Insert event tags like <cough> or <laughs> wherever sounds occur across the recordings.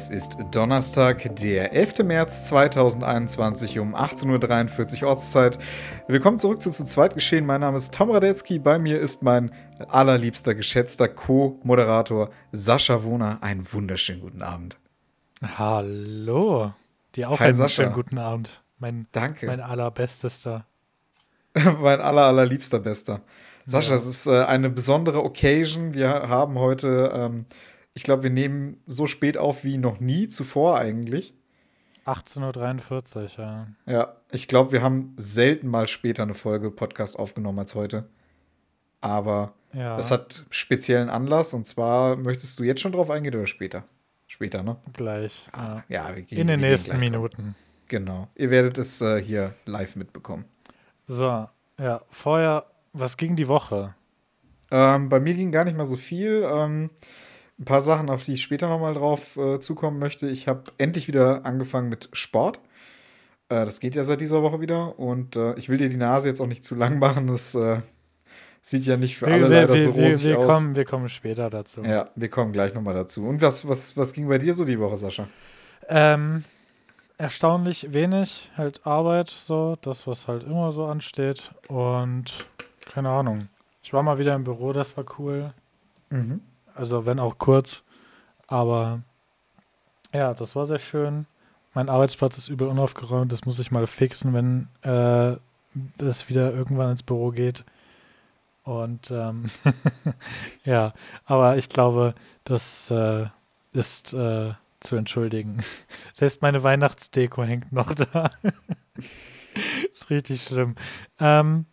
Es ist Donnerstag, der 11. März 2021 um 18.43 Uhr Ortszeit. Willkommen zurück zu Zu zweit geschehen. Mein Name ist Tom Radetzky. Bei mir ist mein allerliebster, geschätzter Co-Moderator Sascha Wohner. Einen wunderschönen guten Abend. Hallo. Dir auch Hi, einen Sascha. schönen guten Abend. Mein, Danke. mein allerbestester. <laughs> mein aller, allerliebster Bester. Sascha, Ja. es ist äh, eine besondere Occasion. Wir haben heute, ähm, ich glaube, wir nehmen so spät auf wie noch nie zuvor eigentlich. 18.43 Uhr, ja. Ja, ich glaube, wir haben selten mal später eine Folge Podcast aufgenommen als heute. Aber Ja, das hat speziellen Anlass und zwar möchtest du jetzt schon drauf eingehen oder später? Später, ne? gleich. Ah, ja. ja, wir gehen In den nächsten gleich drauf. Minuten. Genau. Ihr werdet es äh, hier live mitbekommen. So, ja, vorher, was ging die Woche? Ähm, bei mir ging gar nicht mal so viel. Ähm, ein paar Sachen, auf die ich später nochmal drauf äh, zukommen möchte. Ich habe endlich wieder angefangen mit Sport. Äh, das geht ja seit dieser Woche wieder. Und äh, ich will dir die Nase jetzt auch nicht zu lang machen. Das äh, sieht ja nicht für alle wir, leider wir, so wir, rosig wir, aus. kommen, wir kommen später dazu. Ja, wir kommen gleich nochmal dazu. Und was, was, was ging bei dir so die Woche, Sascha? Ähm, erstaunlich wenig, halt Arbeit, so, das, was halt immer so ansteht. Und keine Ahnung. Ich war mal wieder im Büro, das war cool. Mhm. Also wenn auch kurz. Aber ja, das war sehr schön. Mein Arbeitsplatz ist übel unaufgeräumt. Das muss ich mal fixen, wenn äh, es wieder irgendwann ins Büro geht. Und ähm, <laughs> ja, aber ich glaube, das äh, ist äh, zu entschuldigen. <laughs> Selbst meine Weihnachtsdeko hängt noch <laughs> da. ist richtig schlimm. Ähm,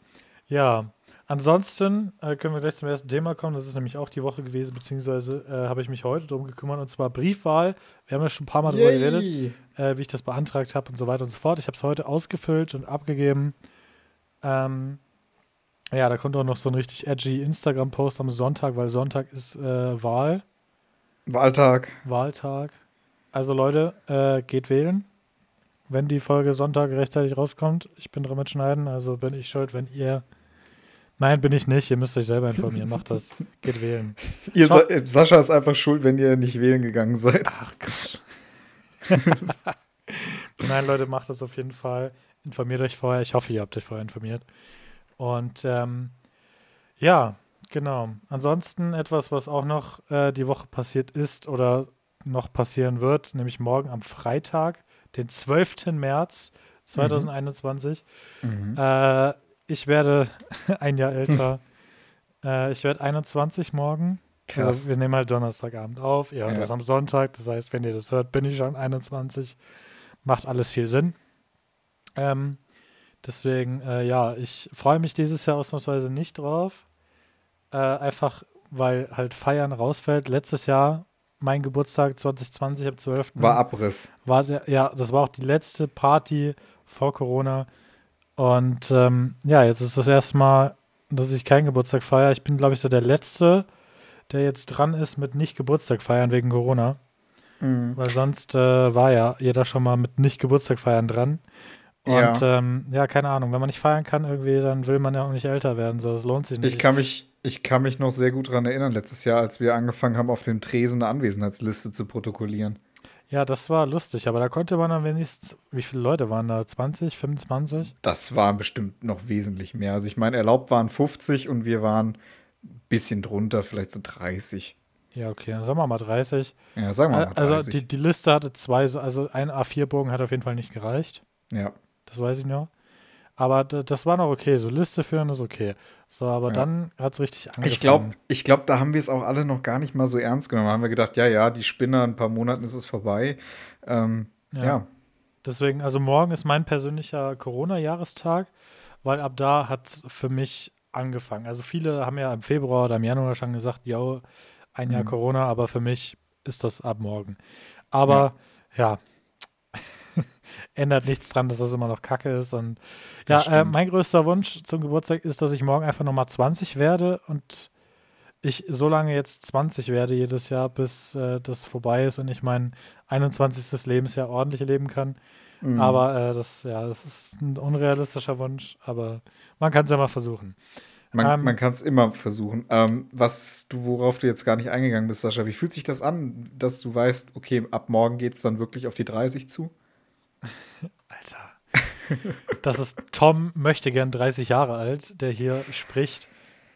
ja, Ansonsten äh, können wir gleich zum ersten Thema kommen. Das ist nämlich auch die Woche gewesen, beziehungsweise äh, habe ich mich heute darum gekümmert, und zwar Briefwahl. Wir haben ja schon ein paar Mal drüber geredet, äh, wie ich das beantragt habe und so weiter und so fort. Ich habe es heute ausgefüllt und abgegeben. Ähm, ja, da kommt auch noch so ein richtig edgy Instagram-Post am Sonntag, weil Sonntag ist äh, Wahl, Wahltag. Wahltag. Also Leute, äh, geht wählen. Wenn die Folge Sonntag rechtzeitig rauskommt, ich bin dran mit Schneiden, also bin ich schuld, wenn ihr. Nein, bin ich nicht. Ihr müsst euch selber informieren. Macht das. <laughs> Geht wählen. Ihr, Sa Sascha ist einfach schuld, wenn ihr nicht wählen gegangen seid. Ach Gott. <laughs> Nein, Leute, macht das auf jeden Fall. Informiert euch vorher. Ich hoffe, ihr habt euch vorher informiert. Und ähm, ja, genau. Ansonsten etwas, was auch noch äh, die Woche passiert ist oder noch passieren wird, nämlich morgen am Freitag, den 12. März 2021. Mhm. Äh, ich werde <laughs> ein Jahr älter. <laughs> äh, ich werde 21 morgen. Krass. Also wir nehmen halt Donnerstagabend auf. Ihr hört Ja. das am Sonntag. Das heißt, wenn ihr das hört, bin ich schon 21. Macht alles viel Sinn. Ähm, deswegen, äh, ja, ich freue mich dieses Jahr ausnahmsweise nicht drauf. Äh, einfach, weil halt Feiern rausfällt. Letztes Jahr, mein Geburtstag 2020 am 12. War Abriss. war der, ja, das war auch die letzte Party vor Corona. Und ähm, ja, jetzt ist das erste Mal, dass ich keinen Geburtstag feiere. Ich bin, glaube ich, so der Letzte, der jetzt dran ist mit nicht Geburtstag feiern wegen Corona. Mhm. Weil sonst äh, war ja jeder schon mal mit nicht Geburtstag feiern dran. Und ja. Ähm, ja, keine Ahnung, wenn man nicht feiern kann irgendwie, dann will man ja auch nicht älter werden. So, das lohnt sich nicht. Ich kann mich, ich kann mich noch sehr gut daran erinnern, letztes Jahr, als wir angefangen haben, auf dem Tresen eine Anwesenheitsliste zu protokollieren. Ja, das war lustig, aber da konnte man dann wenigstens, wie viele Leute waren da? 20, 25? Das war bestimmt noch wesentlich mehr. Also ich meine, erlaubt waren 50 und wir waren ein bisschen drunter, vielleicht so 30. Ja, okay, dann sagen wir mal 30. Ja, sagen wir mal 30. Also die, die Liste hatte zwei, also ein A4-Bogen hat auf jeden Fall nicht gereicht. ja. Das weiß ich noch. Aber das war noch okay. So Liste führen ist okay. So, aber Ja. dann hat es richtig angefangen. Ich glaube, ich glaub, da haben wir es auch alle noch gar nicht mal so ernst genommen. Da haben wir gedacht, ja, ja, die Spinner, in ein paar Monaten ist es vorbei. Ähm, ja. Ja. Deswegen, also morgen ist mein persönlicher Corona-Jahrestag, weil ab da hat es für mich angefangen. Also viele haben ja im Februar oder im Januar schon gesagt, yo, ein Jahr Mhm. Corona, aber für mich ist das ab morgen. Aber ja, <laughs> ändert nichts dran, dass das immer noch Kacke ist. Und ja, äh, mein größter Wunsch zum Geburtstag ist, dass ich morgen einfach nochmal 20 werde und ich so lange jetzt 20 werde jedes Jahr, bis äh, das vorbei ist und ich mein 21. Lebensjahr ordentlich leben kann. Mhm. Aber äh, das, ja, das ist ein unrealistischer Wunsch, aber man kann es ja mal versuchen. Man, ähm, man kann es immer versuchen. Ähm, was du, worauf du jetzt gar nicht eingegangen bist, Sascha, wie fühlt sich das an, dass du weißt, okay, ab morgen geht es dann wirklich auf die 30 zu? <laughs> Alter. das ist Tom möchte gern 30 Jahre alt, der hier spricht.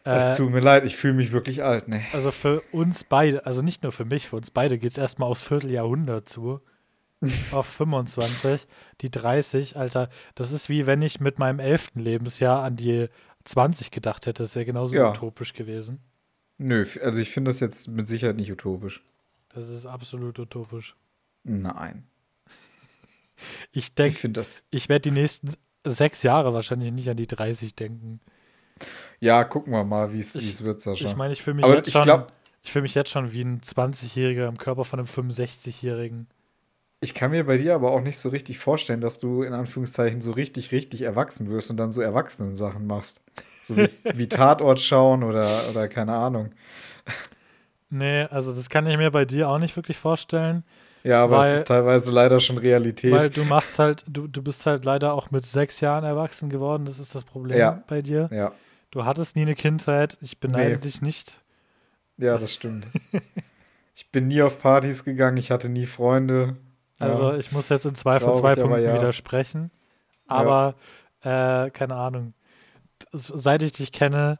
Es äh, tut mir leid, ich fühle mich wirklich alt, ne? Also für uns beide, also nicht nur für mich, für uns beide geht es erstmal aufs Vierteljahrhundert zu. <laughs> auf 25. Die 30, Alter, das ist wie wenn ich mit meinem 11. Lebensjahr an die 20 gedacht hätte. Das wäre genauso ja. utopisch gewesen. Nö, also ich finde das jetzt mit Sicherheit nicht utopisch. Das ist absolut utopisch. Nein. Ich denke, ich, ich werde die nächsten sechs Jahre wahrscheinlich nicht an die 30 denken. Ja, gucken wir mal, wie es wird, Sascha. Ich meine, ich fühle mich, jetzt schon, fühl mich jetzt schon wie ein 20-Jähriger im Körper von einem 65-Jährigen. Ich kann mir bei dir aber auch nicht so richtig vorstellen, dass du in Anführungszeichen so richtig, richtig erwachsen wirst und dann so Erwachsenen-Sachen machst. So wie, <laughs> wie Tatort schauen oder, oder keine Ahnung. Nee, also das kann ich mir bei dir auch nicht wirklich vorstellen. Ja, aber weil, es ist teilweise leider schon Realität. Weil du machst halt, du, du bist halt leider auch mit sechs Jahren erwachsen geworden, das ist das Problem ja. bei dir. Ja. Du hattest nie eine Kindheit, ich beneide nee. dich nicht. Ja, das stimmt. <laughs> ich bin nie auf Partys gegangen, ich hatte nie Freunde. Also ich muss jetzt in zwei Traurig, von zwei Punkten ja. widersprechen. Aber ja. äh, keine Ahnung. Seit ich dich kenne,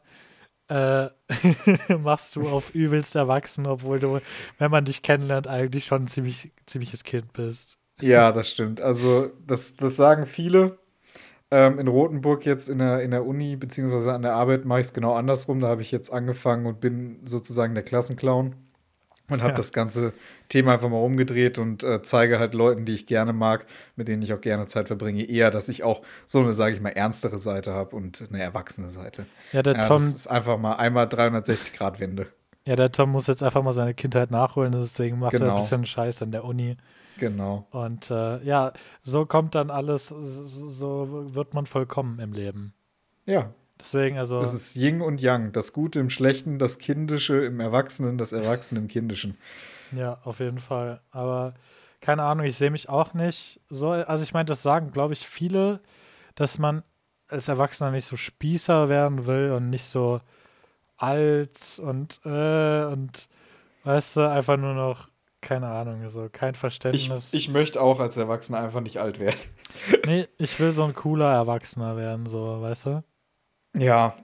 äh, <laughs> machst du auf übelst erwachsen, obwohl du, wenn man dich kennenlernt, eigentlich schon ein ziemlich, ziemliches Kind bist. Ja, das stimmt. Also, das, das sagen viele. Ähm, in Rothenburg jetzt in der, in der Uni, beziehungsweise an der Arbeit, mache ich es genau andersrum. Da habe ich jetzt angefangen und bin sozusagen der Klassenclown und habe ja. das ganze Thema einfach mal umgedreht und äh, zeige halt Leuten, die ich gerne mag, mit denen ich auch gerne Zeit verbringe, eher, dass ich auch so eine, sage ich mal, ernstere Seite habe und eine erwachsene Seite. Ja, der ja, Tom. Das ist einfach mal einmal 360 Grad Wende. Ja, der Tom muss jetzt einfach mal seine Kindheit nachholen, deswegen macht genau. er ein genau. bisschen Scheiß an der Uni. Genau. Und äh, ja, so kommt dann alles, so wird man vollkommen im Leben. Ja, Deswegen, also. Es ist Yin und Yang. Das Gute im Schlechten, das Kindische im Erwachsenen, das Erwachsene im Kindischen. Ja, auf jeden Fall. Aber keine Ahnung, ich sehe mich auch nicht so. Also, ich meine, das sagen, glaube ich, viele, dass man als Erwachsener nicht so Spießer werden will und nicht so alt und, äh, und weißt du, einfach nur noch, keine Ahnung, also kein Verständnis. Ich, ich möchte auch als Erwachsener einfach nicht alt werden. nee, ich will so ein cooler Erwachsener werden, so, weißt du? Ja.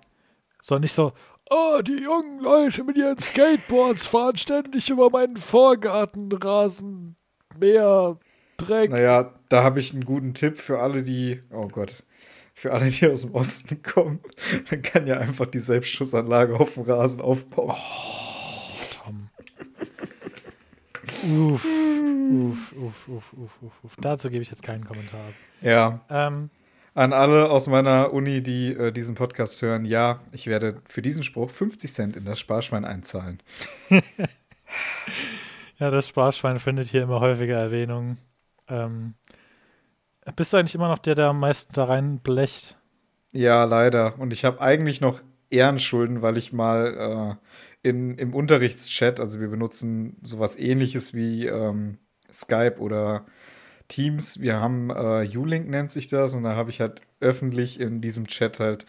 So nicht so, oh, die jungen Leute mit ihren Skateboards fahren ständig über meinen Vorgartenrasen, Meer, Dreck. Naja, da habe ich einen guten Tipp für alle, die, oh Gott, für alle, die aus dem Osten <laughs> kommen. Man kann ja einfach die Selbstschussanlage auf dem Rasen aufbauen. Oh, Tom. uff, uff, uff, uff, uff, uff. Dazu gebe ich jetzt keinen Kommentar ab. Ja. Ähm, an alle aus meiner Uni, die äh, diesen Podcast hören, ja, ich werde für diesen Spruch 50 Cent in das Sparschwein einzahlen. <laughs> ja, das Sparschwein findet hier immer häufiger Erwähnung. Ähm, bist du eigentlich immer noch der, der am meisten da rein blecht? Ja, leider. Und ich habe eigentlich noch Ehrenschulden, weil ich mal äh, in, im Unterrichtschat, also wir benutzen sowas ähnliches wie ähm, Skype oder Teams, wir haben äh, U-Link nennt sich das und da habe ich halt öffentlich in diesem Chat halt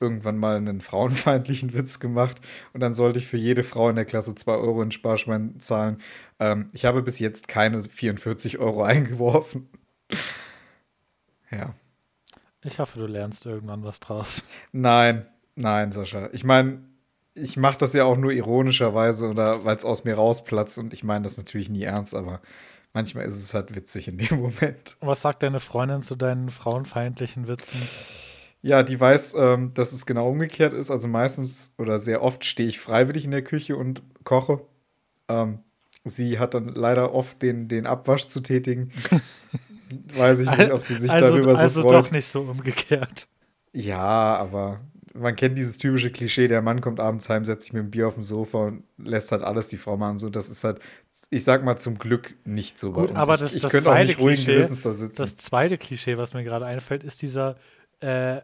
irgendwann mal einen frauenfeindlichen <laughs> Witz gemacht und dann sollte ich für jede Frau in der Klasse 2 Euro in Sparschwein zahlen. Ähm, ich habe bis jetzt keine 44 Euro <laughs> eingeworfen. ja. Ich hoffe, du lernst irgendwann was draus. Nein, nein, Sascha. Ich meine, ich mache das ja auch nur ironischerweise oder weil es aus mir rausplatzt und ich meine das natürlich nie ernst, aber manchmal ist es halt witzig in dem <laughs> Moment. Was sagt deine Freundin zu deinen frauenfeindlichen Witzen? Ja, die weiß, ähm, dass es genau umgekehrt ist. Also meistens oder sehr oft stehe ich freiwillig in der Küche und koche. Ähm, sie hat dann leider oft den, den Abwasch zu tätigen. <laughs> weiß ich nicht, ob sie sich also, darüber so also freut. Also doch nicht so umgekehrt. Ja, aber man kennt dieses typische Klischee, der Mann kommt abends heim, setzt sich mit dem Bier auf dem Sofa und lässt halt alles die Frau machen. So, das ist halt, ich sag mal, zum Glück nicht so Gut, aber das, ich, ich das könnte auch nicht ruhigen Gewissens da sitzen. Das zweite Klischee, was mir gerade einfällt, ist dieser äh,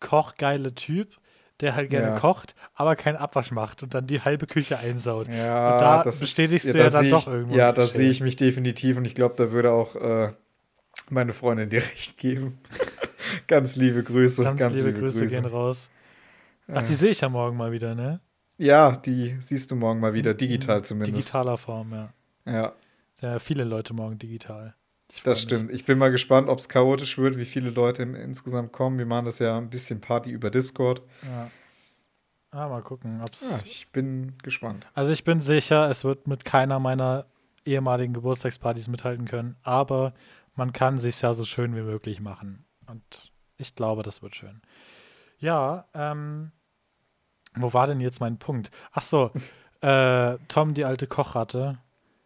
kochgeile Typ, der halt gerne ja. kocht, aber keinen Abwasch macht und dann die halbe Küche einsaut. Ja, und da bestätigst ist, du ja, ja dann doch irgendwo. Ja, da sehe ich mich definitiv und ich glaube, da würde auch äh, meine Freundin dir <laughs> recht geben. ganz liebe Grüße. Ganz, ganz liebe, liebe, Grüße, Grüße gehen raus. Ach, die sehe ich ja morgen mal wieder, ne? Ja, die siehst du morgen mal wieder, digital zumindest. Digitaler Form, ja. Ja. Ja, viele Leute morgen digital. Das stimmt. Mich. Ich bin mal gespannt, ob es chaotisch wird, wie viele Leute insgesamt kommen. Wir machen das ja ein bisschen Party über Discord. Ja. Ah, mal gucken, ob's. Ja, ich bin gespannt. Also ich bin sicher, es wird mit keiner meiner ehemaligen Geburtstagspartys mithalten können, aber man kann sich ja so schön wie möglich machen. Und ich glaube, das wird schön. Ja, ähm, wo war denn jetzt mein Punkt? Ach so, <laughs> äh, Tom, die alte Kochratte.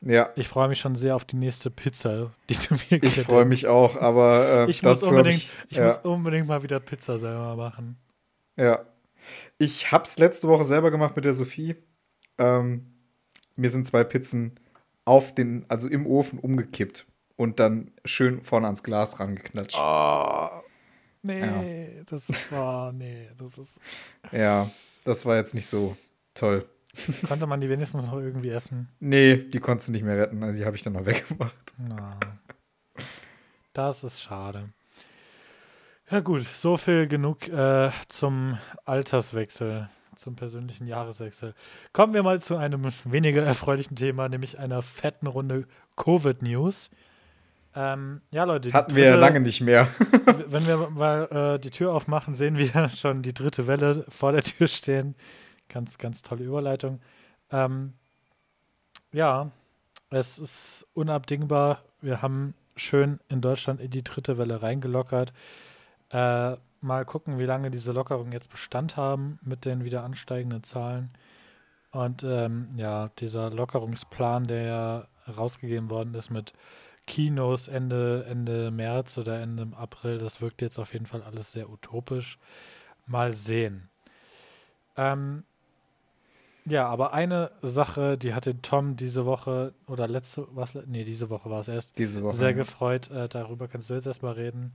Ja. Ich freue mich schon sehr auf die nächste Pizza, die du mir Ich freue mich auch, aber äh, ich, muss unbedingt, ich, ich ja. muss unbedingt mal wieder Pizza selber machen. Ja. Ich habe es letzte Woche selber gemacht mit der Sophie. Ähm, mir sind zwei Pizzen auf den, also im Ofen umgekippt und dann schön vorne ans Glas rangeknatscht. Oh, nee, ja. das ist, oh, nee, das ist. Ja, das war jetzt nicht so toll. Konnte man die wenigstens noch irgendwie essen? Nee, die konntest du nicht mehr retten. Also die habe ich dann noch <laughs> weggemacht. Na, das ist schade. Ja gut, so viel genug äh, zum Alterswechsel, zum persönlichen Jahreswechsel. Kommen wir mal zu einem weniger erfreulichen Thema, nämlich einer fetten Runde Covid-News. Ähm, ja, Leute. Hatten dritte, wir ja lange nicht mehr. wenn wir mal äh, die Tür aufmachen, sehen wir <laughs> schon die dritte Welle vor der Tür stehen. Ganz, ganz tolle Überleitung. Ähm, ja, es ist unabdingbar. Wir haben schön in Deutschland in die dritte Welle reingelockert. Äh, mal gucken, wie lange diese Lockerungen jetzt Bestand haben mit den wieder ansteigenden Zahlen. Und ähm, ja, dieser Lockerungsplan, der ja rausgegeben worden ist mit Kinos Ende, Ende März oder Ende April, das wirkt jetzt auf jeden Fall alles sehr utopisch. Mal sehen. Ähm, ja, aber eine Sache, die hat den Tom diese Woche oder letzte, was, nee, diese Woche war es erst, diese Woche, sehr gefreut. Äh, darüber kannst du jetzt erstmal reden.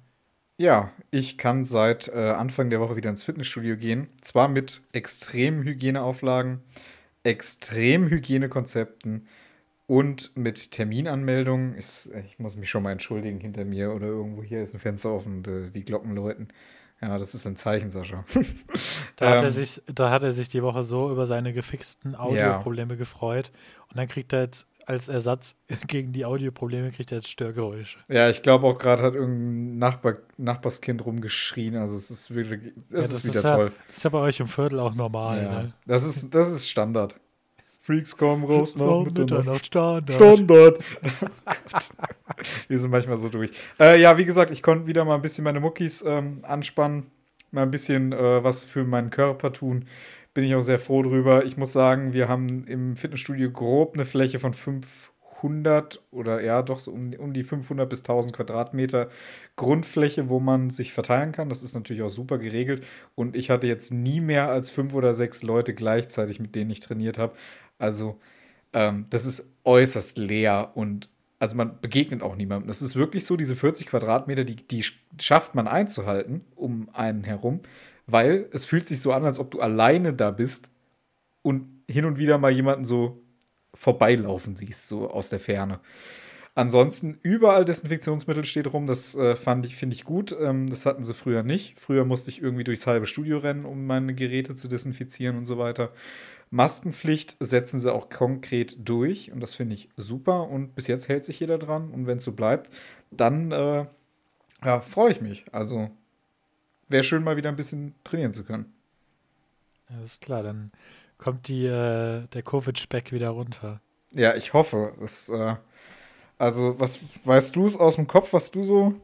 Ja, ich kann seit äh, Anfang der Woche wieder ins Fitnessstudio gehen. Zwar mit extremen Hygieneauflagen, extremen Hygienekonzepten und mit Terminanmeldungen. Ich, ich, muss mich schon mal entschuldigen hinter mir oder irgendwo hier ist ein Fenster offen äh, die Glocken läuten. Ja, das ist ein Zeichen, Sascha. <laughs> da, hat er ähm, sich, da hat er sich die Woche so über seine gefixten Audioprobleme ja. gefreut. Und dann kriegt er jetzt als Ersatz <laughs> gegen die Audioprobleme kriegt er jetzt Störgeräusche. Ja, ich glaube auch gerade hat irgendein Nachbar, Nachbarskind rumgeschrien. Also es ist wirklich, es ja, ist wieder ist toll. Ja, das ist ja bei euch im Viertel auch normal. Ja. Ne? Das, ist, das ist Standard. Freaks kommen raus nach Mitternacht. Standard. Standard. <laughs> Wir sind manchmal so durch. Äh, ja, wie gesagt, ich konnte wieder mal ein bisschen meine Muckis ähm, anspannen, mal ein bisschen äh, was für meinen Körper tun. Bin ich auch sehr froh drüber. Ich muss sagen, wir haben im Fitnessstudio grob eine Fläche von 500 oder ja, doch so um, um die 500 bis 1000 Quadratmeter Grundfläche, wo man sich verteilen kann. Das ist natürlich auch super geregelt. Und ich hatte jetzt nie mehr als fünf oder sechs Leute gleichzeitig, mit denen ich trainiert habe. Also ähm, das ist äußerst leer und also man begegnet auch niemandem. Das ist wirklich so, diese 40 Quadratmeter, die, die schafft man einzuhalten um einen herum, weil es fühlt sich so an, als ob du alleine da bist und hin und wieder mal jemanden so vorbeilaufen siehst, so aus der Ferne. Ansonsten überall Desinfektionsmittel steht rum. Das äh, fand ich, finde ich gut. Ähm, das hatten sie früher nicht. Früher musste ich irgendwie durchs halbe Studio rennen, um meine Geräte zu desinfizieren und so weiter. Maskenpflicht setzen sie auch konkret durch und das finde ich super und bis jetzt hält sich jeder dran und wenn es so bleibt, dann äh, ja, freue ich mich. Also wäre schön mal wieder ein bisschen trainieren zu können. Ja, ist klar, dann kommt die, äh, der Covid-Speck wieder runter. Ja, ich hoffe. Es, äh, also, was weißt du es aus dem Kopf, was du so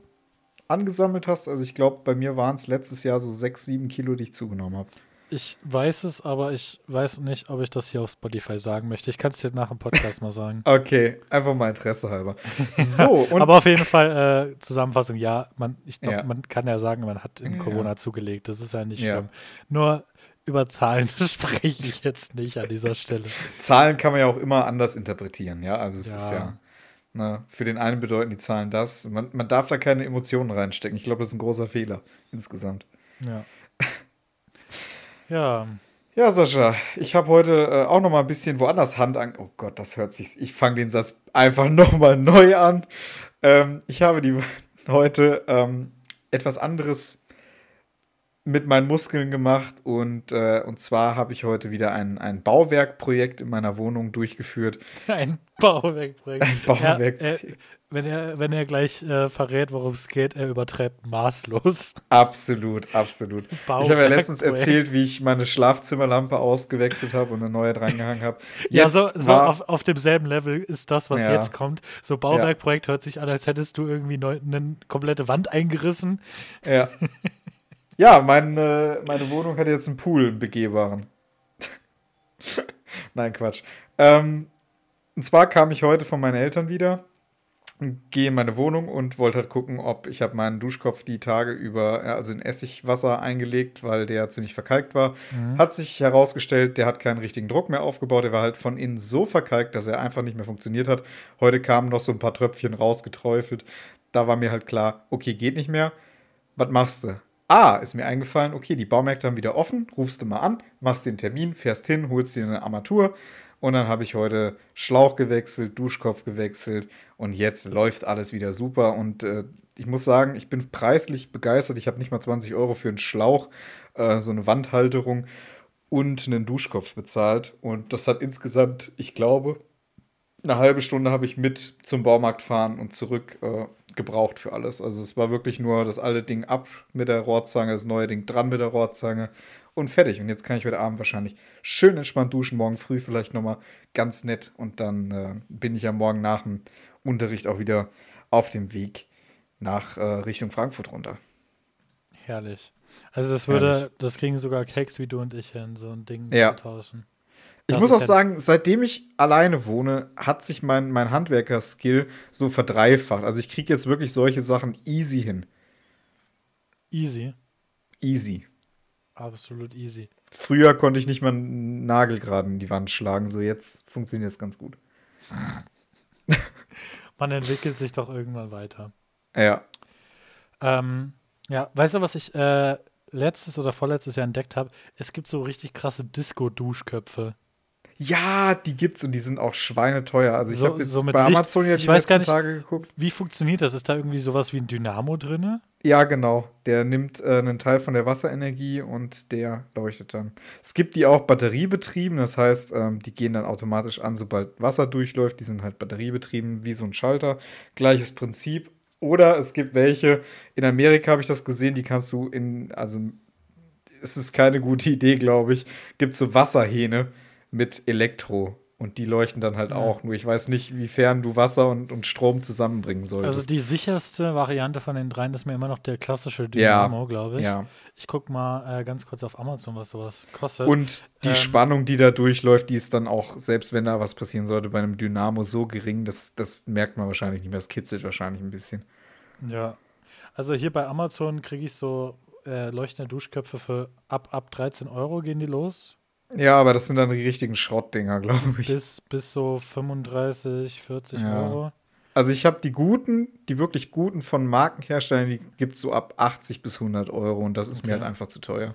angesammelt hast? Also, ich glaube, bei mir waren es letztes Jahr so sechs, sieben Kilo, die ich zugenommen habe. Ich weiß es, aber ich weiß nicht, ob ich das hier auf Spotify sagen möchte. Ich kann es dir nach dem Podcast mal sagen. <laughs> Okay, einfach mal Interesse halber. So, <laughs> aber auf jeden Fall äh, Zusammenfassung, ja, man, ich glaube, ja. man kann ja sagen, man hat in Corona ja. zugelegt. Das ist ja nicht ja. schlimm. Nur über Zahlen <laughs> spreche ich jetzt nicht an dieser Stelle. Zahlen kann man ja auch immer anders interpretieren, ja. Also es ist ja. Na, für den einen bedeuten die Zahlen das. Man, man darf da keine Emotionen reinstecken. Ich glaube, das ist ein großer Fehler insgesamt. Ja. <laughs> Ja. Ja, Sascha, ich habe heute äh, auch noch mal ein bisschen woanders Hand an. Oh Gott, das hört sich. Ich fange den Satz einfach <laughs> noch mal neu an. Ähm, ich habe die heute ähm, etwas anderes mit meinen Muskeln gemacht und, äh, und zwar habe ich heute wieder ein, ein Bauwerkprojekt in meiner Wohnung durchgeführt. <laughs> Ein Bauwerkprojekt. Ein Bauwerkprojekt. Ja, äh, wenn, er, wenn er gleich äh, verrät, worum es geht, er übertreibt maßlos. Absolut, absolut. Ich habe ja letztens erzählt, wie ich meine Schlafzimmerlampe ausgewechselt habe und eine neue drangehangen habe. <laughs> Ja, so, so auf, auf demselben Level ist das, was ja. jetzt kommt. So Bauwerkprojekt ja. hört sich an, als hättest du irgendwie eine komplette Wand eingerissen. Ja. <laughs> Ja, meine, meine Wohnung hat jetzt einen Pool, einen begehbaren. <laughs> Nein, Quatsch. Ähm, und zwar kam ich heute von meinen Eltern wieder, gehe in meine Wohnung und wollte halt gucken, ob ich habe meinen Duschkopf die Tage über, also in Essigwasser eingelegt, weil der ziemlich verkalkt war. Mhm. Hat sich herausgestellt, der hat keinen richtigen Druck mehr aufgebaut. Der war halt von innen so verkalkt, dass er einfach nicht mehr funktioniert hat. Heute kamen noch so ein paar Tröpfchen rausgeträufelt. Da war mir halt klar, okay, geht nicht mehr. Was machst du? Ah, ist mir eingefallen, okay, die Baumärkte haben wieder offen, rufst du mal an, machst den Termin, fährst hin, holst dir eine Armatur und dann habe ich heute Schlauch gewechselt, Duschkopf gewechselt und jetzt läuft alles wieder super und äh, ich muss sagen, ich bin preislich begeistert. Ich habe nicht mal 20 Euro für einen Schlauch, äh, so eine Wandhalterung und einen Duschkopf bezahlt und das hat insgesamt, ich glaube, eine halbe Stunde habe ich mit zum Baumarkt fahren und zurück äh, gebraucht für alles. Also es war wirklich nur das alte Ding ab mit der Rohrzange, das neue Ding dran mit der Rohrzange und fertig. Und jetzt kann ich heute Abend wahrscheinlich schön entspannt duschen, morgen früh vielleicht nochmal ganz nett und dann äh, bin ich ja morgen nach dem Unterricht auch wieder auf dem Weg nach äh, Richtung Frankfurt runter. Herrlich. Also das würde, Herrlich. das kriegen sogar Cakes wie du und ich hin, so ein Ding ja. zu tauschen. Ich muss auch sagen, seitdem ich alleine wohne, hat sich mein, mein Handwerker-Skill so verdreifacht. Also ich kriege jetzt wirklich solche Sachen easy hin. Easy? Easy. Absolut easy. Früher konnte ich nicht mal einen Nagel gerade in die Wand schlagen, so jetzt funktioniert es ganz gut. <laughs> Man entwickelt sich doch irgendwann weiter. Ja. Ähm, ja, weißt du, was ich äh, letztes oder vorletztes Jahr entdeckt habe? Es gibt so richtig krasse Disco-Duschköpfe. Ja, die gibt's und die sind auch schweineteuer. Also ich so, habe jetzt so bei Licht, Amazon ja die letzten nicht, Tage geguckt. Wie funktioniert das? Ist da irgendwie sowas wie ein Dynamo drin? Ja, genau. Der nimmt äh, einen Teil von der Wasserenergie und der leuchtet dann. Es gibt die auch batteriebetrieben, das heißt, ähm, die gehen dann automatisch an, sobald Wasser durchläuft. Die sind halt batteriebetrieben, wie so ein Schalter. Gleiches Prinzip. Oder es gibt welche, in Amerika habe ich das gesehen, die kannst du in, also es ist keine gute <laughs> Idee, glaube ich, gibt so Wasserhähne mit Elektro. Und die leuchten dann halt ja. auch. Nur ich weiß nicht, wiefern du Wasser und, und Strom zusammenbringen solltest. Also die sicherste Variante von den dreien ist mir immer noch der klassische Dynamo, ja. glaube ich. Ja. Ich gucke mal äh, ganz kurz auf Amazon, was sowas kostet. Und die ähm, Spannung, die da durchläuft, die ist dann auch, selbst wenn da was passieren sollte, bei einem Dynamo so gering, das, das merkt man wahrscheinlich nicht mehr. Das kitzelt wahrscheinlich ein bisschen. Ja. Also hier bei Amazon kriege ich so äh, leuchtende Duschköpfe für ab, ab 13 Euro gehen die los. Ja, aber das sind dann die richtigen Schrottdinger, <laughs> glaube ich. Bis, bis so 35, 40 ja. Euro. Also ich habe die guten, die wirklich guten von Markenherstellern, die gibt es so ab 80 bis 100 Euro und das ist okay. mir halt einfach zu teuer.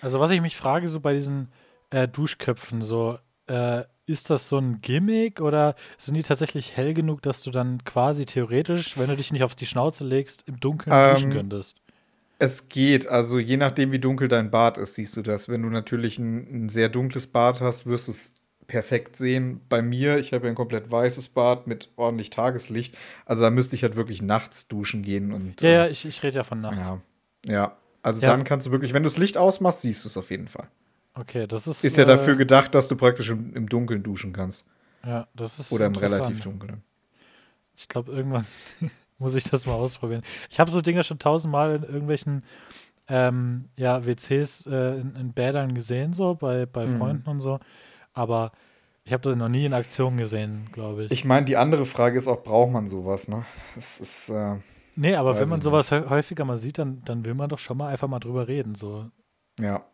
Also was ich mich frage, so bei diesen äh, Duschköpfen, so äh, ist das so ein Gimmick oder sind die tatsächlich hell genug, dass du dann quasi theoretisch, wenn du dich nicht auf die Schnauze legst, im Dunkeln ähm, duschen könntest? Es geht, also je nachdem, wie dunkel dein Bad ist, siehst du das. Wenn du natürlich ein, ein sehr dunkles Bad hast, wirst du es perfekt sehen. Bei mir, ich habe ja ein komplett weißes Bad mit ordentlich Tageslicht. Also da müsste ich halt wirklich nachts duschen gehen. Und, ja, äh, ja, ich, ich rede ja von nachts. Ja, ja. also ja. dann kannst du wirklich, wenn du das Licht ausmachst, siehst du es auf jeden Fall. Okay, das ist. Ist ja äh, dafür gedacht, dass du praktisch im, im Dunkeln duschen kannst. Ja, das ist. Oder im relativ Dunkeln. Ich glaube, irgendwann <laughs> muss ich das mal ausprobieren. Ich habe so Dinge schon tausendmal in irgendwelchen ähm, ja, WCs äh, in, in, Bädern gesehen, so bei, bei mhm. Freunden und so. Aber ich habe das noch nie in Aktion gesehen, glaube ich. Ich meine, die andere Frage ist auch, braucht man sowas, ne? Das ist. Äh, nee, aber wenn man sowas häufiger mal sieht, dann, dann will man doch schon mal einfach mal drüber reden, so. Ja.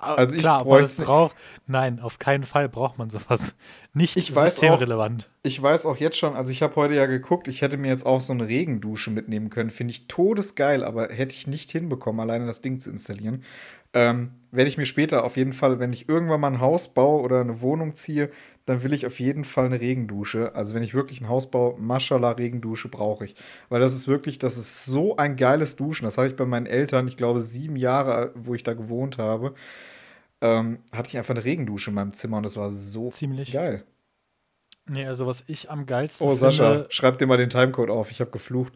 Also Klar, aber das braucht, nein, auf keinen Fall braucht man sowas. <laughs> Nicht ich systemrelevant. Auch, ich weiß auch jetzt schon, also ich habe heute ja geguckt, ich hätte mir jetzt auch so eine Regendusche mitnehmen können. Finde ich todesgeil, aber hätte ich nicht hinbekommen, alleine das Ding zu installieren. Ähm, werde ich mir später auf jeden Fall, wenn ich irgendwann mal ein Haus baue oder eine Wohnung ziehe, dann will ich auf jeden Fall eine Regendusche. Also wenn ich wirklich ein Haus baue, Maschallah Regendusche brauche ich. Weil das ist wirklich, das ist so ein geiles Duschen. Das hatte ich bei meinen Eltern, ich glaube sieben Jahre, wo ich da gewohnt habe, ähm, hatte ich einfach eine Regendusche in meinem Zimmer und das war so Ziemlich. geil. Nee, also was ich am geilsten Oh, finde. Sascha, schreib dir mal den Timecode auf. Ich habe geflucht.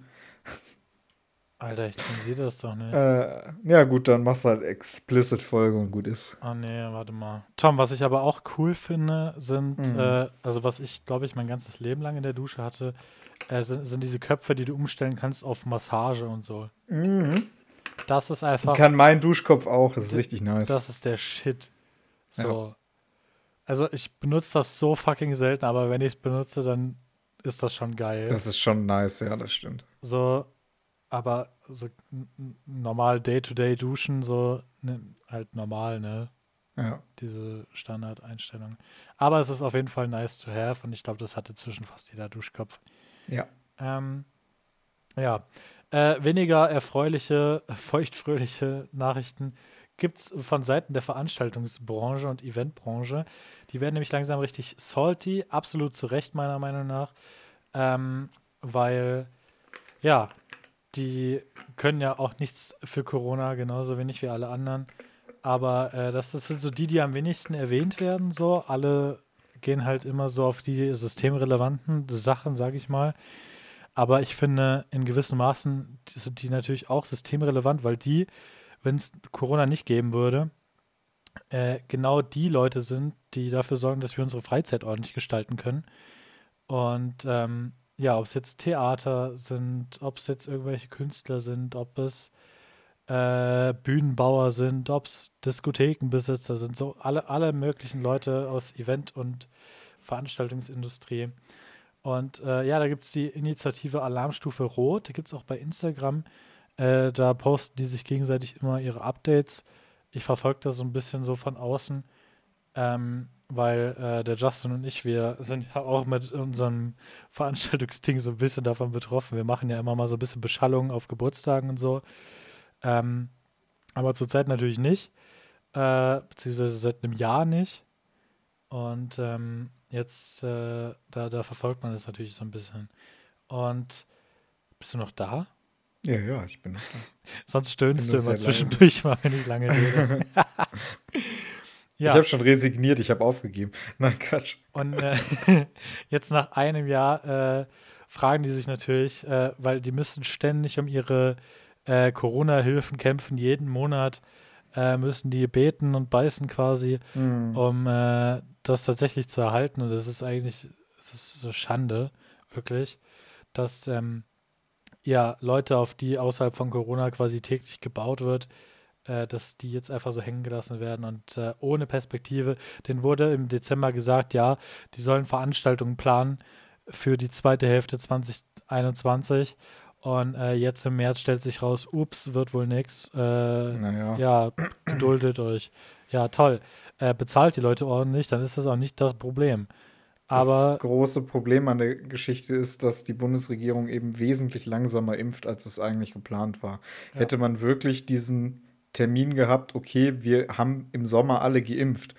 Alter, ich zensiere das doch nicht. Äh, ja, gut, dann machst du halt explicit Folge und gut ist. Ah, nee, warte mal. Tom, was ich aber auch cool finde, sind, Mhm. äh, also was ich, glaube ich, mein ganzes Leben lang in der Dusche hatte, äh, sind, sind diese Köpfe, die du umstellen kannst auf Massage und so. Mhm. Das ist einfach, Kann mein Duschkopf auch. Das ist richtig nice. das ist der Shit. So. Also ich benutze das so fucking selten, aber wenn ich es benutze, dann ist das schon geil. Das ist schon nice, ja, das stimmt. so, aber so normal Day-to-Day duschen, so ne, halt normal, ne? Ja. diese Standardeinstellung. Aber es ist auf jeden Fall nice to have und ich glaube, das hat inzwischen fast jeder Duschkopf. Ja. Ähm, ja, äh, weniger erfreuliche, <laughs> feuchtfröhliche Nachrichten gibt es von Seiten der Veranstaltungsbranche und Eventbranche. Die werden nämlich langsam richtig salty, absolut zu Recht meiner Meinung nach, ähm, weil ja, die können ja auch nichts für Corona, genauso wenig wie alle anderen. Aber äh, das, das sind so die, die am wenigsten erwähnt werden. So, alle gehen halt immer so auf die systemrelevanten Sachen, sage ich mal. Aber ich finde, in gewissen Maßen sind die natürlich auch systemrelevant, weil die, wenn es Corona nicht geben würde, äh, genau die Leute sind, die dafür sorgen, dass wir unsere Freizeit ordentlich gestalten können. Und ähm, ja, ob es jetzt Theater sind, ob es jetzt irgendwelche Künstler sind, ob es äh, Bühnenbauer sind, ob es Diskothekenbesitzer sind, so alle, alle möglichen Leute aus Event- und Veranstaltungsindustrie. Und äh, ja, da gibt es die Initiative Alarmstufe Rot, die gibt es auch bei Instagram. Äh, da posten die sich gegenseitig immer ihre Updates. Ich verfolge das so ein bisschen so von außen, ähm, weil äh, der Justin und ich, wir sind ja auch mit unserem <laughs> Veranstaltungsding so ein bisschen davon betroffen. Wir machen ja immer mal so ein bisschen Beschallungen auf Geburtstagen und so. Ähm, aber zurzeit natürlich nicht, äh, beziehungsweise seit einem Jahr nicht. Und ähm, jetzt, äh, da, da verfolgt man das natürlich so ein bisschen. Und bist du noch da? Ja, ja, ich bin noch da. <laughs> Sonst stöhnst du immer sehr leise. zwischendurch mal, wenn ich lange rede. <laughs> Ich habe schon resigniert, ich habe aufgegeben. <laughs> Nein, Quatsch. Und äh, <laughs> jetzt nach einem Jahr äh, fragen die sich natürlich, äh, weil die müssen ständig um ihre äh, Corona-Hilfen kämpfen. Jeden Monat äh, müssen die beten und beißen quasi, Hm. um äh, das tatsächlich zu erhalten. Und das ist eigentlich, es ist so Schande, wirklich, dass ähm, ja Leute, auf die außerhalb von Corona quasi täglich gebaut wird, äh, dass die jetzt einfach so hängen gelassen werden und äh, ohne Perspektive. Den wurde im Dezember gesagt, ja, die sollen Veranstaltungen planen für die zweite Hälfte 2021. Und äh, jetzt im März stellt sich raus, ups, wird wohl nix. Äh, Naja. ja, geduldet euch. Ja, toll. Äh, bezahlt die Leute ordentlich, dann ist das auch nicht das Problem. Aber das große Problem an der Geschichte ist, dass die Bundesregierung eben wesentlich langsamer impft, als es eigentlich geplant war. Ja. Hätte man wirklich diesen Termin gehabt, okay, wir haben im Sommer alle geimpft,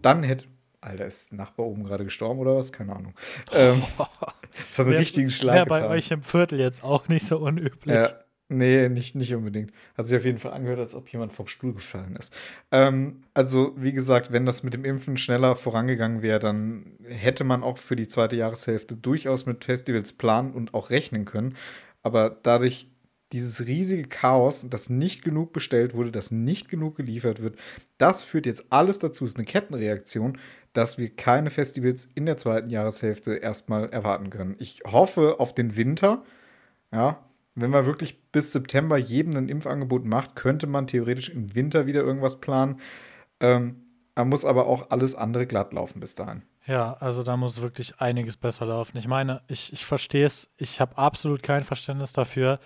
dann hätte. Alter, ist der Nachbar oben gerade gestorben oder was? Keine Ahnung. <laughs> Ähm, das hat einen richtigen Schlag wäre bei euch im Viertel jetzt auch nicht so unüblich. Ja, nee, nicht, nicht unbedingt. Hat sich auf jeden Fall angehört, als ob jemand vom Stuhl gefallen ist. Ähm, also, wie gesagt, wenn das mit dem Impfen schneller vorangegangen wäre, dann hätte man auch für die zweite Jahreshälfte durchaus mit Festivals planen und auch rechnen können. Aber dadurch dieses riesige Chaos, dass nicht genug bestellt wurde, dass nicht genug geliefert wird, das führt jetzt alles dazu, ist eine Kettenreaktion, dass wir keine Festivals in der zweiten Jahreshälfte erstmal erwarten können. Ich hoffe auf den Winter, ja, wenn man wirklich bis September jedem ein Impfangebot macht, könnte man theoretisch im Winter wieder irgendwas planen. Ähm, man muss aber auch alles andere glatt laufen bis dahin. Ja, also da muss wirklich einiges besser laufen. Ich meine, ich, ich verstehe es, ich habe absolut kein Verständnis dafür,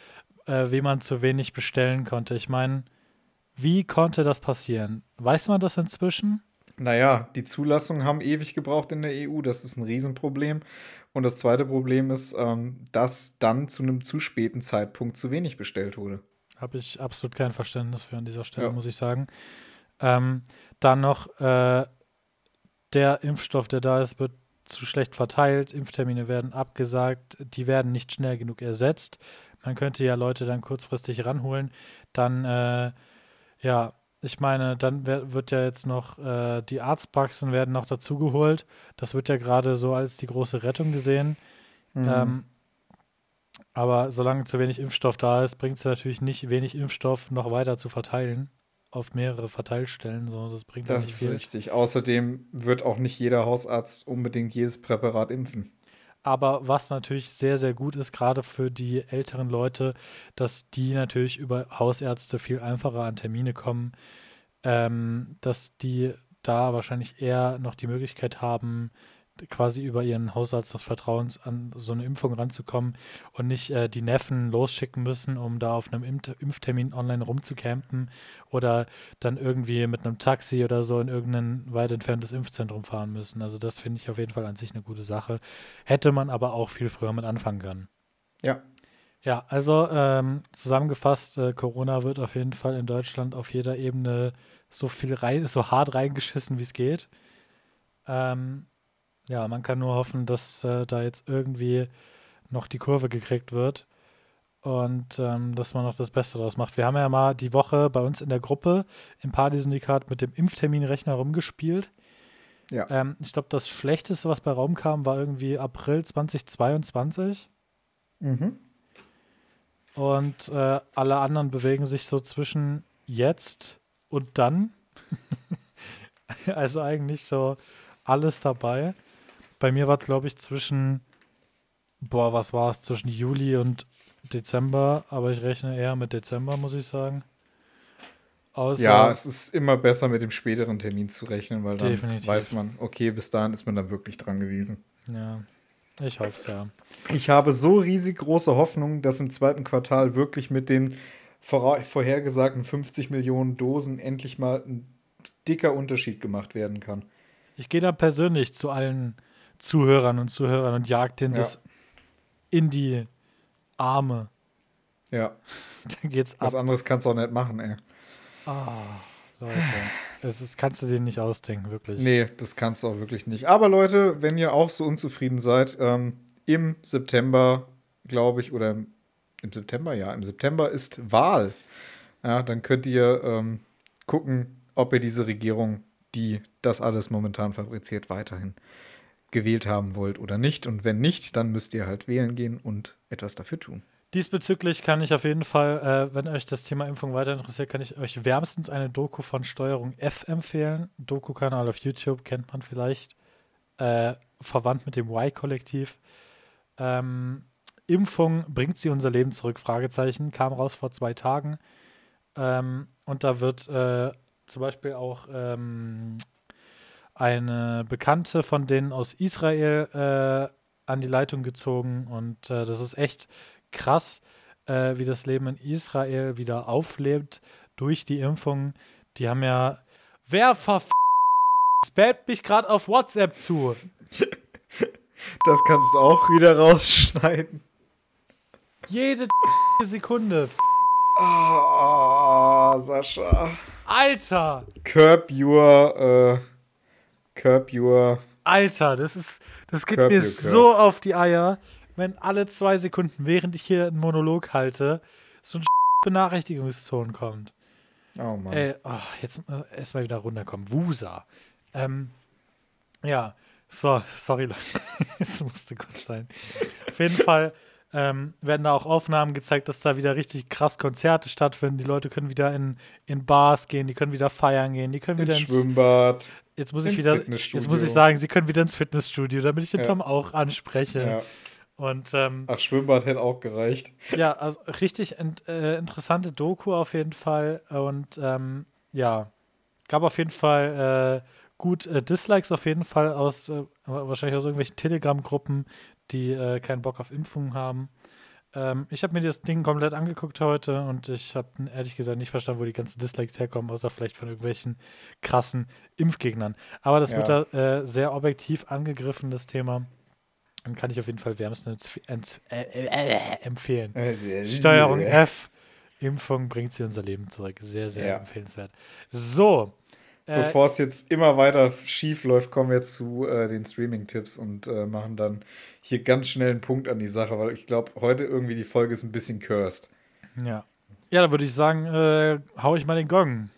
äh, wie man zu wenig bestellen konnte. Ich meine, wie konnte das passieren? Weiß man das inzwischen? Naja, die Zulassungen haben ewig gebraucht in der EU, das ist ein Riesenproblem. Und das zweite Problem ist, ähm, dass dann zu einem zu späten Zeitpunkt zu wenig bestellt wurde. Habe ich absolut kein Verständnis für an dieser Stelle, Ja. muss ich sagen. Ähm, dann noch äh, der Impfstoff, der da ist, wird zu schlecht verteilt, Impftermine werden abgesagt, die werden nicht schnell genug ersetzt. Man könnte ja Leute dann kurzfristig ranholen. Dann, äh, ja, ich meine, dann wird ja jetzt noch, äh, die Arztpraxen werden noch dazugeholt. Das wird ja gerade so als die große Rettung gesehen. Mhm. Ähm, aber solange zu wenig Impfstoff da ist, bringt es natürlich nicht, wenig Impfstoff noch weiter zu verteilen auf mehrere Verteilstellen. So, das bringt das nicht viel. Das ist richtig. Außerdem wird auch nicht jeder Hausarzt unbedingt jedes Präparat impfen. Aber was natürlich sehr, sehr gut ist, gerade für die älteren Leute, dass die natürlich über Hausärzte viel einfacher an Termine kommen, ähm, dass die da wahrscheinlich eher noch die Möglichkeit haben, quasi über ihren Hausarzt des Vertrauens an so eine Impfung ranzukommen und nicht äh, die Neffen losschicken müssen, um da auf einem Impf Impftermin online rumzucampen oder dann irgendwie mit einem Taxi oder so in irgendein weit entferntes Impfzentrum fahren müssen. Also das finde ich auf jeden Fall an sich eine gute Sache. Hätte man aber auch viel früher mit anfangen können. Ja. Ja, also ähm, zusammengefasst, äh, Corona wird auf jeden Fall in Deutschland auf jeder Ebene so viel rein, so hart reingeschissen, wie es geht. Ähm, ja, man kann nur hoffen, dass äh, da jetzt irgendwie noch die Kurve gekriegt wird und ähm, dass man noch das Beste daraus macht. Wir haben ja mal die Woche bei uns in der Gruppe im Party-Syndikat mit dem Impfterminrechner rumgespielt. Ja. Ähm, ich glaube, das Schlechteste, was bei Raum kam, war irgendwie April 2022. Mhm. Und äh, alle anderen bewegen sich so zwischen jetzt und dann. <laughs> also eigentlich so alles dabei. Bei mir war es, glaube ich, zwischen, boah, was war es, zwischen Juli und Dezember, aber ich rechne eher mit Dezember, muss ich sagen. Außer ja, es ist immer besser, mit dem späteren Termin zu rechnen, weil dann definitiv. weiß man, okay, bis dahin ist man dann wirklich dran gewesen. Ja, ich hoffe es ja. Ich habe so riesig große Hoffnung, dass im zweiten Quartal wirklich mit den vorhergesagten 50 Millionen Dosen endlich mal ein dicker Unterschied gemacht werden kann. Ich gehe da persönlich zu allen Zuhörern und Zuhörern und jagt denen ja. das in die Arme. Ja. <laughs> Dann geht's ab. Was anderes kannst du auch nicht machen, ey. Ah, Leute. Das ist, kannst du dir nicht ausdenken, wirklich. Nee, das kannst du auch wirklich nicht. Aber Leute, wenn ihr auch so unzufrieden seid, ähm, im September, glaube ich, oder im, im, September, ja, im September ist Wahl. Ja, dann könnt ihr ähm, gucken, ob ihr diese Regierung, die das alles momentan fabriziert, weiterhin gewählt haben wollt oder nicht. Und wenn nicht, dann müsst ihr halt wählen gehen und etwas dafür tun. Diesbezüglich kann ich auf jeden Fall, äh, wenn euch das Thema Impfung weiter interessiert, kann ich euch wärmstens eine Doku von Steuerung F empfehlen. Doku-Kanal auf YouTube kennt man vielleicht. Äh, verwandt mit dem Y-Kollektiv. Ähm, Impfung bringt sie unser Leben zurück? Fragezeichen. Kam raus vor zwei Tagen. Ähm, und da wird äh, zum Beispiel auch ähm, eine Bekannte von denen aus Israel äh, an die Leitung gezogen und äh, das ist echt krass, äh, wie das Leben in Israel wieder auflebt durch die Impfung. Die haben ja. Wer verf spammt mich gerade auf WhatsApp zu? <laughs> Das kannst du auch wieder rausschneiden. Jede Sekunde. Ah, oh, Sascha. Alter! Curb your. Uh Curb Your. Alter, das ist, das geht mir so auf die Eier, wenn alle zwei Sekunden, während ich hier einen Monolog halte, so ein Benachrichtigungston kommt. Oh Mann. Ey, oh, jetzt äh, erstmal wieder runterkommen. Wusa. Ähm, ja, so, sorry <laughs> Leute. Es musste kurz sein. Auf jeden Fall ähm, werden da auch Aufnahmen gezeigt, dass da wieder richtig krass Konzerte stattfinden. Die Leute können wieder in, in Bars gehen, die können wieder feiern gehen, die können wieder ins Schwimmbad. Jetzt muss ich wieder, jetzt muss ich sagen, sie können wieder ins Fitnessstudio, damit ich den ja. Tom auch anspreche. Ja. Und, ähm, Ach, Schwimmbad hätte auch gereicht. Ja, also richtig ent, äh, interessante Doku auf jeden Fall. Und ähm, ja, gab auf jeden Fall äh, gut äh, Dislikes auf jeden Fall aus, äh, wahrscheinlich aus irgendwelchen Telegram-Gruppen, die äh, keinen Bock auf Impfungen haben. Ähm, ich habe mir das Ding komplett angeguckt heute und ich habe ehrlich gesagt nicht verstanden, wo die ganzen Dislikes herkommen, außer vielleicht von irgendwelchen krassen Impfgegnern. Aber das ja. wird da äh, sehr objektiv angegriffen, das Thema. Dann kann ich auf jeden Fall wärmstens äh, äh, äh, empfehlen. Steuerung F. Impfung bringt sie unser Leben zurück. Sehr, sehr ja. empfehlenswert. So, Äh, Bevor es jetzt immer weiter schief läuft, kommen wir jetzt zu äh, den Streaming-Tipps und äh, machen dann hier ganz schnell einen Punkt an die Sache, weil ich glaube, heute irgendwie die Folge ist ein bisschen cursed. Ja. Ja, dann würde ich sagen, äh, hau ich mal den Gong.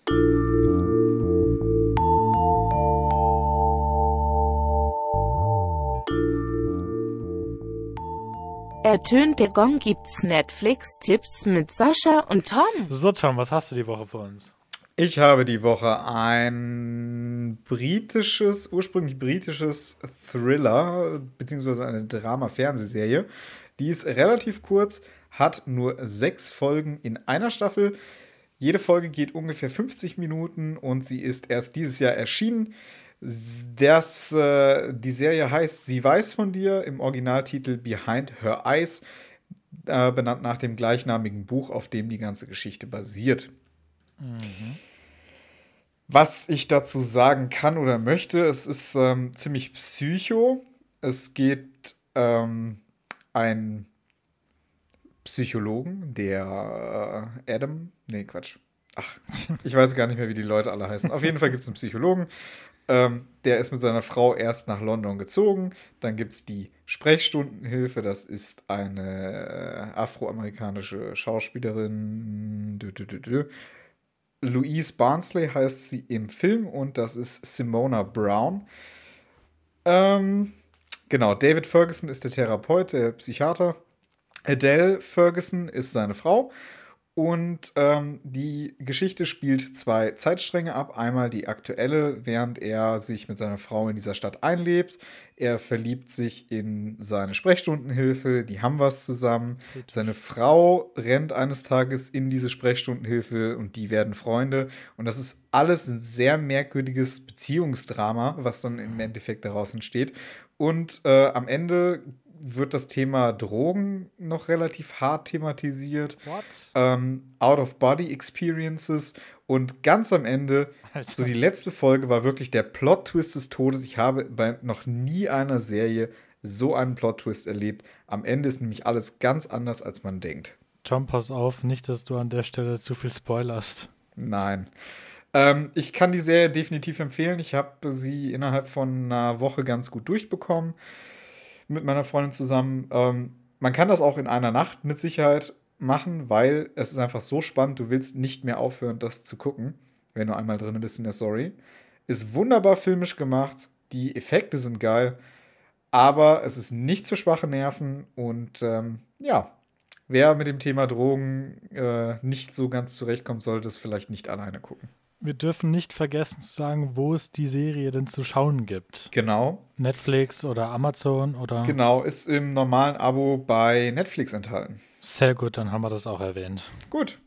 Ertönt der Gong gibt's Netflix-Tipps mit Sascha und Tom. So, Tom, was hast du die Woche für uns? Ich habe die Woche ein britisches, ursprünglich britisches Thriller, beziehungsweise eine Drama-Fernsehserie. Die ist relativ kurz, hat nur sechs Folgen in einer Staffel. Jede Folge geht ungefähr 50 Minuten und sie ist erst dieses Jahr erschienen. Das, äh, die Serie heißt Sie weiß von dir, im Originaltitel Behind Her Eyes, äh, benannt nach dem gleichnamigen Buch, auf dem die ganze Geschichte basiert. Mhm. Was ich dazu sagen kann oder möchte, es ist ähm, ziemlich psycho. Es geht ähm, ein Psychologen, der äh, Adam, nee, Quatsch. Ach, <laughs> ich weiß gar nicht mehr, wie die Leute alle heißen. Auf jeden Fall gibt es einen Psychologen, ähm, der ist mit seiner Frau erst nach London gezogen. Dann gibt es die Sprechstundenhilfe. Das ist eine äh, afroamerikanische Schauspielerin. Dö, dö, dö, Louise Barnsley heißt sie im Film und das ist Simona Brown. Ähm, genau, David Ferguson ist der Therapeut, der Psychiater. Adele Ferguson ist seine Frau und ähm, die Geschichte spielt zwei Zeitstränge ab. Einmal die aktuelle, während er sich mit seiner Frau in dieser Stadt einlebt. Er verliebt sich in seine Sprechstundenhilfe, die haben was zusammen. Seine Frau rennt eines Tages in diese Sprechstundenhilfe und die werden Freunde. Und das ist alles ein sehr merkwürdiges Beziehungsdrama, was dann im Endeffekt daraus entsteht. Und äh, am Ende wird das Thema Drogen noch relativ hart thematisiert. Ähm, Out-of-Body-Experiences. Und ganz am Ende, Alter. so die letzte Folge war wirklich der Plot-Twist des Todes. Ich habe bei noch nie einer Serie so einen Plot-Twist erlebt. Am Ende ist nämlich alles ganz anders, als man denkt. Tom, pass auf, nicht, dass du an der Stelle zu viel spoilerst. Nein. Ähm, ich kann die Serie definitiv empfehlen. Ich habe sie innerhalb von einer Woche ganz gut durchbekommen mit meiner Freundin zusammen. Ähm, man kann das auch in einer Nacht mit Sicherheit machen, weil es ist einfach so spannend, du willst nicht mehr aufhören, das zu gucken, wenn du einmal drin bist in der Story. Ist wunderbar filmisch gemacht, die Effekte sind geil, aber es ist nichts für schwache Nerven und ähm, ja, wer mit dem Thema Drogen äh, nicht so ganz zurechtkommt, sollte es vielleicht nicht alleine gucken wir dürfen nicht vergessen zu sagen, wo es die Serie denn zu schauen gibt. Genau. Netflix oder Amazon oder. Genau, ist im normalen Abo bei Netflix enthalten. Sehr gut, dann haben wir das auch erwähnt. Gut.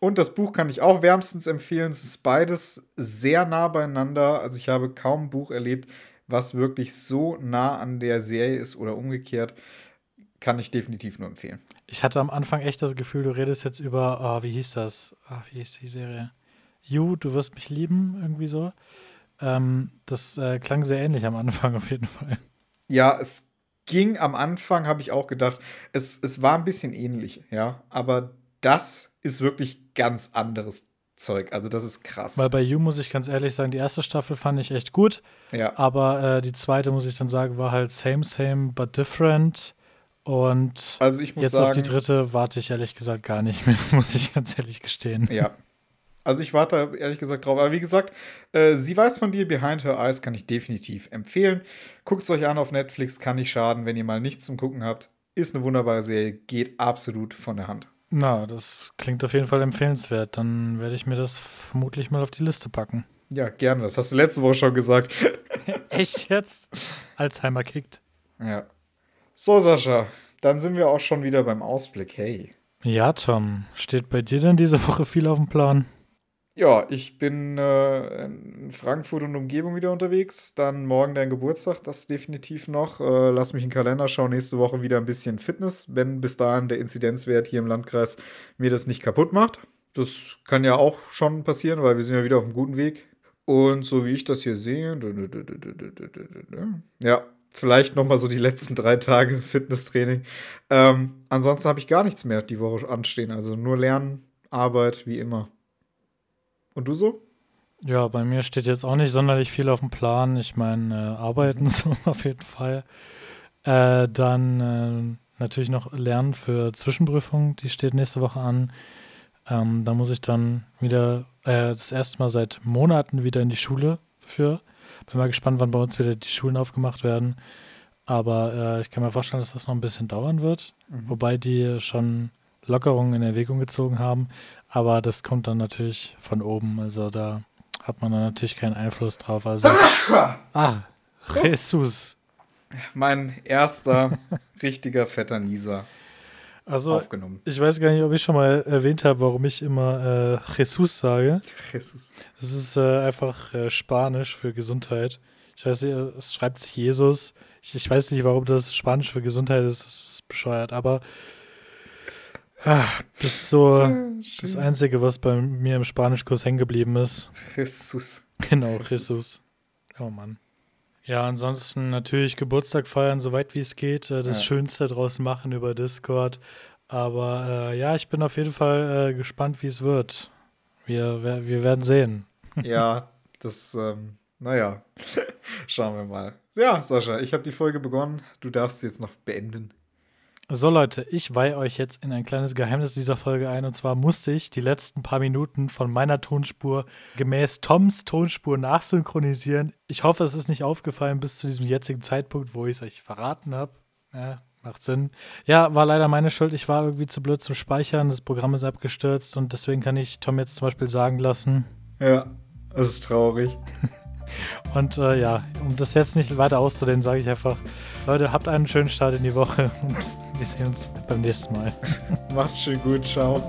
Und das Buch kann ich auch wärmstens empfehlen. Es ist beides sehr nah beieinander. Also ich habe kaum ein Buch erlebt, was wirklich so nah an der Serie ist oder umgekehrt. Kann ich definitiv nur empfehlen. Ich hatte am Anfang echt das Gefühl, du redest jetzt über, oh, wie hieß das? Oh, wie hieß die Serie? You, du wirst mich lieben, irgendwie so. Ähm, das äh, klang sehr ähnlich am Anfang <laughs> auf jeden Fall. Ja, es ging am Anfang, habe ich auch gedacht, es, es war ein bisschen ähnlich, ja. Aber das ist wirklich ganz anderes Zeug. Also, das ist krass. Weil bei You muss ich ganz ehrlich sagen, die erste Staffel fand ich echt gut. Ja. Aber äh, die zweite, muss ich dann sagen, war halt same, same, but different. Und also jetzt sagen, auf die dritte warte ich ehrlich gesagt gar nicht mehr, <laughs> muss ich ganz ehrlich gestehen. Ja, also ich warte ehrlich gesagt drauf. Aber wie gesagt, äh, sie weiß von dir, Behind Her Eyes kann ich definitiv empfehlen. Guckt es euch an auf Netflix, kann nicht schaden, wenn ihr mal nichts zum Gucken habt. Ist eine wunderbare Serie, geht absolut von der Hand. Na, das klingt auf jeden Fall empfehlenswert. Dann werde ich mir das vermutlich mal auf die Liste packen. Ja, gerne. Das hast du letzte Woche schon gesagt. <laughs> Echt jetzt? Alzheimer kickt. Ja. So, Sascha, dann sind wir auch schon wieder beim Ausblick. Hey. Ja, Tom. Steht bei dir denn diese Woche viel auf dem Plan? Ja, ich bin äh, in Frankfurt und Umgebung wieder unterwegs. Dann morgen dein Geburtstag, das definitiv noch. Äh, lass mich in den Kalender schauen. Nächste Woche wieder ein bisschen Fitness, wenn bis dahin der Inzidenzwert hier im Landkreis mir das nicht kaputt macht. Das kann ja auch schon passieren, weil wir sind ja wieder auf einem guten Weg. Und so wie ich das hier sehe, ja, vielleicht noch mal so die letzten drei Tage <laughs> Fitnesstraining. Ähm, ansonsten habe ich gar nichts mehr die Woche anstehen. Also nur Lernen, Arbeit, wie immer. Und du so? Ja, bei mir steht jetzt auch nicht sonderlich viel auf dem Plan. Ich meine, äh, arbeiten <laughs> so auf jeden Fall. Äh, dann äh, natürlich noch lernen für Zwischenprüfung, die steht nächste Woche an. Ähm, da muss ich dann wieder äh, das erste Mal seit Monaten wieder in die Schule für. Bin mal gespannt, wann bei uns wieder die Schulen aufgemacht werden. Aber äh, ich kann mir vorstellen, dass das noch ein bisschen dauern wird. Mhm. Wobei die schon Lockerungen in Erwägung gezogen haben. Aber das kommt dann natürlich von oben. Also da hat man dann natürlich keinen Einfluss drauf. Also, ah, Jesus. Mein erster <laughs> richtiger fetter Nieser Also, aufgenommen. ich weiß gar nicht, ob ich schon mal erwähnt habe, warum ich immer äh, Jesus sage. Jesus. Das ist äh, einfach äh, Spanisch für Gesundheit. Ich weiß nicht, es schreibt sich Jesus. Ich, ich weiß nicht, warum das Spanisch für Gesundheit ist. Das ist bescheuert. Aber ah, das ist so das Einzige, was bei mir im Spanischkurs hängen geblieben ist. Jesus. Genau, Jesus. Oh Mann. Ja, ansonsten natürlich Geburtstag feiern, soweit wie es geht. Äh, das Ja. Schönste draus machen über Discord. Aber äh, ja, ich bin auf jeden Fall äh, gespannt, wie es wird. Wir, wir, wir werden sehen. <laughs> Ja, das, ähm, naja, <laughs> schauen wir mal. Ja, Sascha, ich habe die Folge begonnen. Du darfst sie jetzt noch beenden. So Leute, ich weihe euch jetzt in ein kleines Geheimnis dieser Folge ein. Und zwar musste ich die letzten paar Minuten von meiner Tonspur gemäß Toms Tonspur nachsynchronisieren. Ich hoffe, es ist nicht aufgefallen bis zu diesem jetzigen Zeitpunkt, wo ich es euch verraten habe. Ja, macht Sinn. Ja, war leider meine Schuld. Ich war irgendwie zu blöd zum Speichern. Das Programm ist abgestürzt und deswegen kann ich Tom jetzt zum Beispiel sagen lassen. Ja, das ist traurig. <laughs> Und äh, ja, um das jetzt nicht weiter auszudehnen, sage ich einfach, Leute, habt einen schönen Start in die Woche und wir sehen uns beim nächsten Mal. <laughs> Macht's schön gut, ciao.